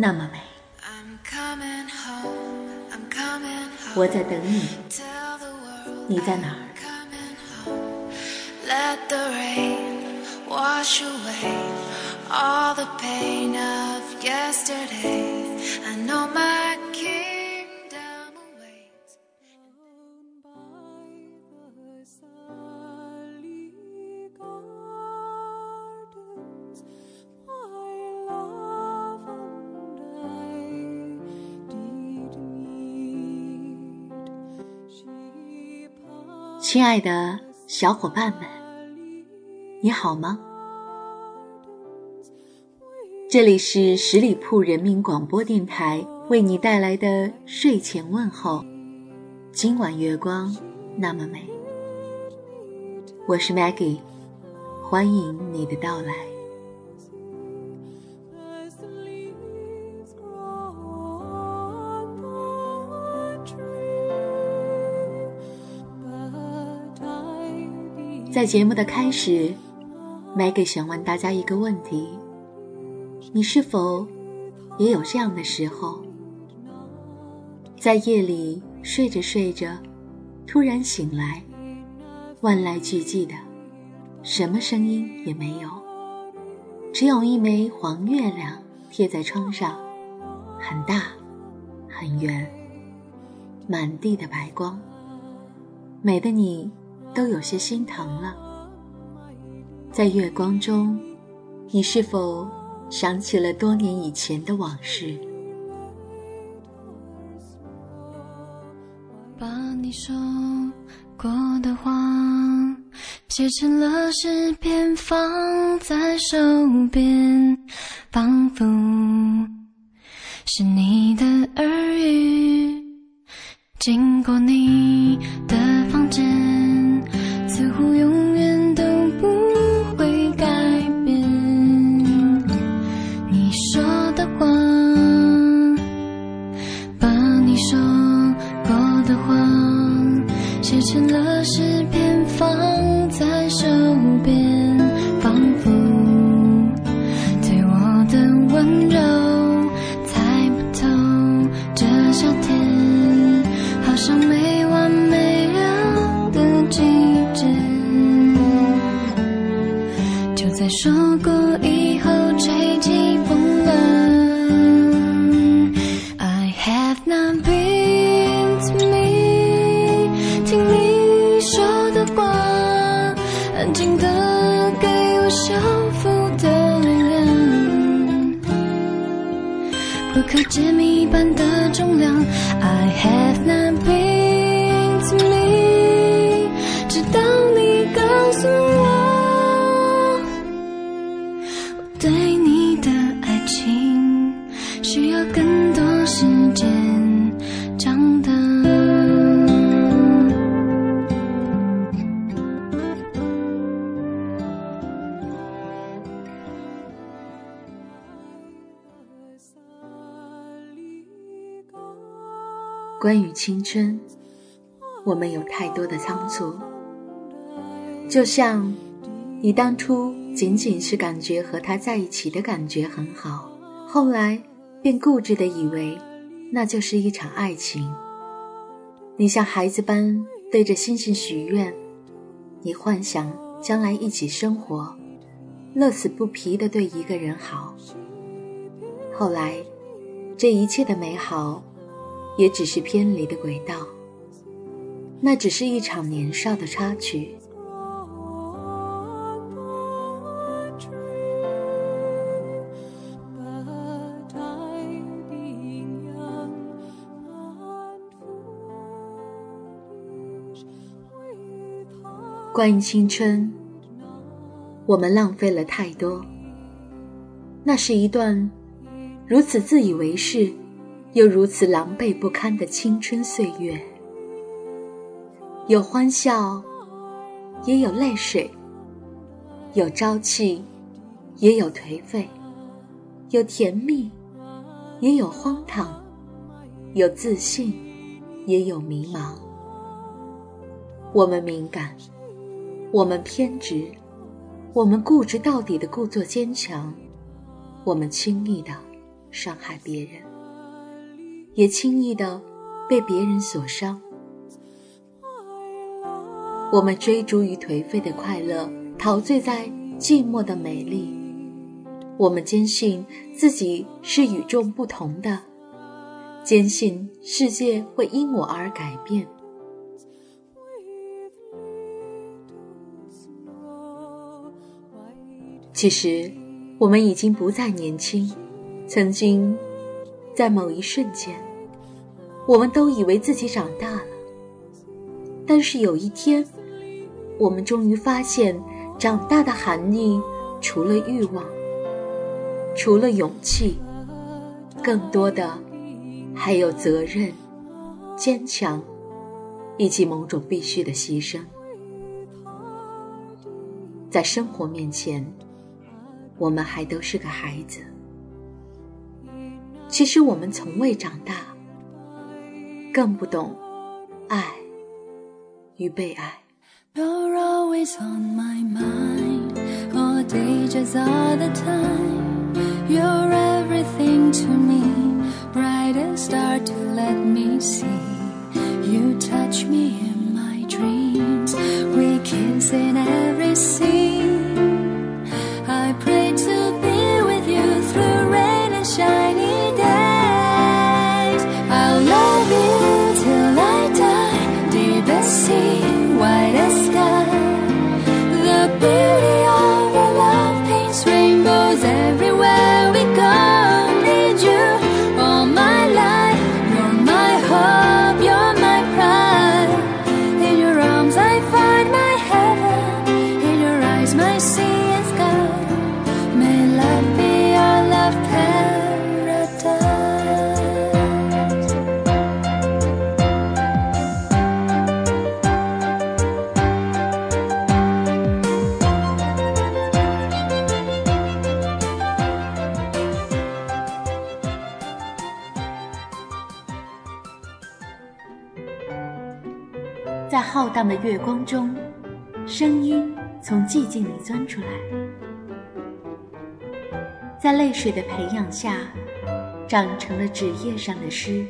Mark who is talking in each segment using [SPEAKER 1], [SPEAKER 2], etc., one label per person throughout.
[SPEAKER 1] 那么美，我在等你，你在哪？儿？亲爱的小伙伴们，你好吗？这里是十里铺人民广播电台为你带来的睡前问候。今晚月光那么美，我是 Maggie，欢迎你的到来。在节目的开始，Maggie 想问大家一个问题：你是否也有这样的时候，在夜里睡着睡着，突然醒来，万籁俱寂的，什么声音也没有，只有一枚黄月亮贴在窗上，很大，很圆，满地的白光，美的你。都有些心疼了。在月光中，你是否想起了多年以前的往事？
[SPEAKER 2] 把你说过的话写成了诗篇，放在手边，仿佛是你的耳语，经过你温热，不可解密般的重量。I have not been
[SPEAKER 1] 关于青春，我们有太多的仓促。就像你当初仅仅是感觉和他在一起的感觉很好，后来便固执的以为那就是一场爱情。你像孩子般对着星星许愿，你幻想将来一起生活，乐此不疲的对一个人好。后来，这一切的美好。也只是偏离的轨道，那只是一场年少的插曲。关于青春，我们浪费了太多。那是一段如此自以为是，又如此狼狈不堪的青春岁月，有欢笑，也有泪水；有朝气，也有颓废；有甜蜜，也有荒唐；有自信，也有迷茫。我们敏感，我们偏执，我们固执到底的故作坚强，我们轻易的伤害别人，也轻易的被别人所伤。我们追逐于颓废的快乐，陶醉在寂寞的美丽。我们坚信自己是与众不同的，坚信世界会因我而改变。其实，我们已经不再年轻。曾经，在某一瞬间，我们都以为自己长大了。但是有一天，我们终于发现，长大的含义，除了欲望，除了勇气，更多的还有责任、坚强，以及某种必须的牺牲。在生活面前。我们还都是个孩子，其实我们从未长大，更不懂爱与被爱。在浩 荡的月光中，声音从寂静里钻出来，在泪水的培养下，长成了纸页上的诗。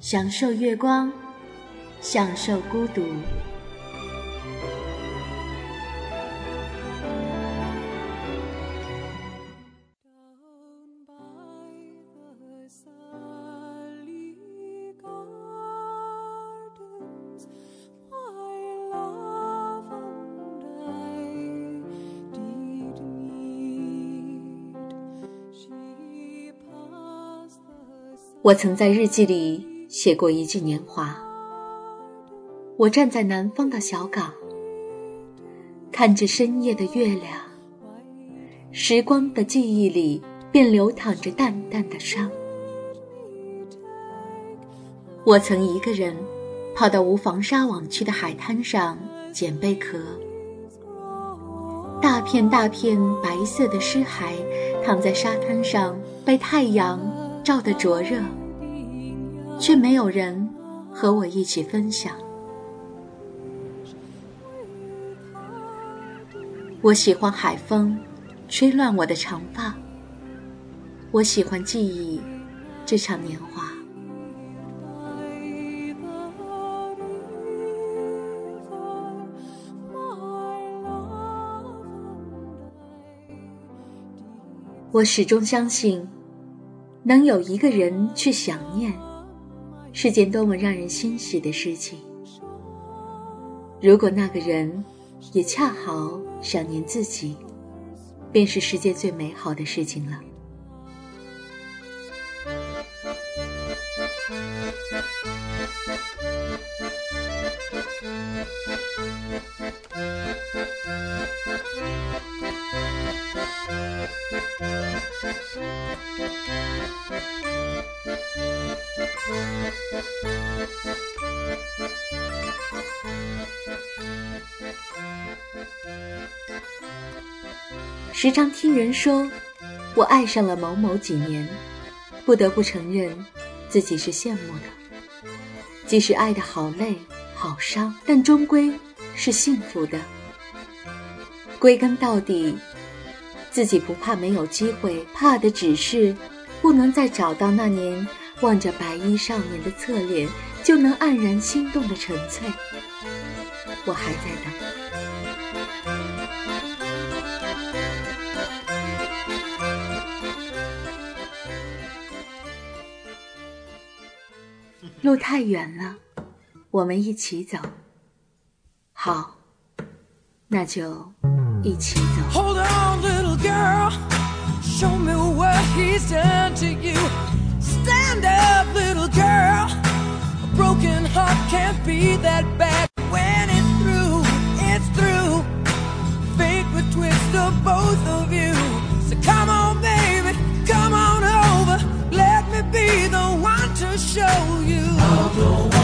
[SPEAKER 1] 享受月光，享受孤独。我曾在日记里写过一句年华。我站在南方的小港，看着深夜的月亮，时光的记忆里便流淌着淡淡的伤。我曾一个人跑到无防沙网区的海滩上捡贝壳，大片大片白色的尸骸躺在沙滩上，被太阳。照得灼热，却没有人和我一起分享。我喜欢海风，吹乱我的长发。我喜欢记忆这场年华。我始终相信。能有一个人去想念，是件多么让人欣喜的事情。如果那个人也恰好想念自己，便是世界最美好的事情了。时常听人说，我爱上了某某几年，不得不承认，自己是羡慕的。即使爱的好累、好伤，但终归是幸福的。归根到底，自己不怕没有机会，怕的只是不能再找到那年望着白衣少年的侧脸就能黯然心动的纯粹。我还在等。路太远了，我们一起走。好，那就一起走。
[SPEAKER 3] Hold on, little girl. Show me what he's done to you. Stand up, little girl. A broken heart can't be that bad. When it's through, it's through. Fate would twist the both of show you.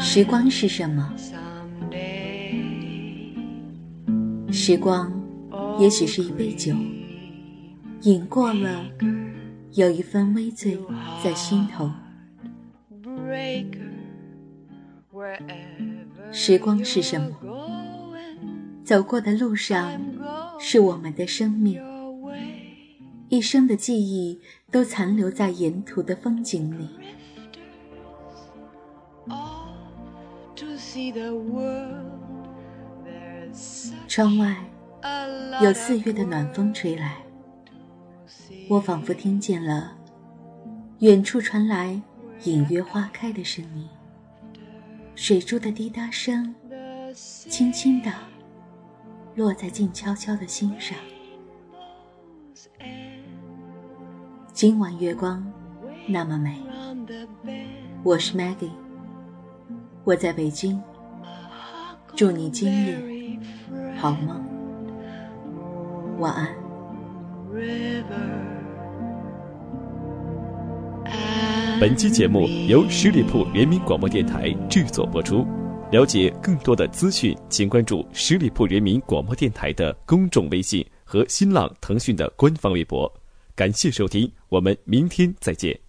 [SPEAKER 1] 时光是什么？时光也许是一杯酒，饮过了，有一分微醉在心头。时光是什么？走过的路上是我们的生命，一生的记忆都残留在沿途的风景里。窗外有四月的暖风吹来，我仿佛听见了远处传来隐约花开的声音，水珠的滴答声，轻轻的落在静悄悄的心上。今晚月光那么美，我是 Maggie，我在北京，祝你今夜好梦，晚安。
[SPEAKER 4] 本期节目由十里铺人民广播电台制作播出。了解更多的资讯，请关注十里铺人民广播电台的公众微信和新浪、腾讯的官方微博。感谢收听，我们明天再见。